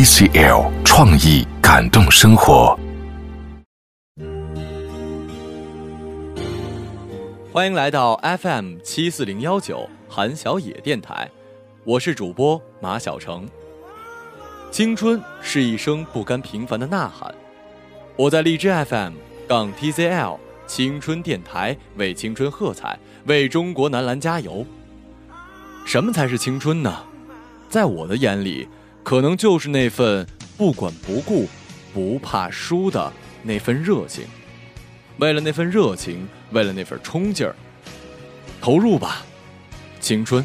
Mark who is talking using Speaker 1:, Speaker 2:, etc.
Speaker 1: TCL 创意感动生活。
Speaker 2: 欢迎来到 FM 七四零幺九韩小野电台，我是主播马小成。青春是一声不甘平凡的呐喊，我在荔枝 FM 杠 TCL 青春电台为青春喝彩，为中国男篮加油。什么才是青春呢？在我的眼里，可能就是那份不管不顾、不怕输的那份热情。为了那份热情，为了那份冲劲儿，投入吧，青春。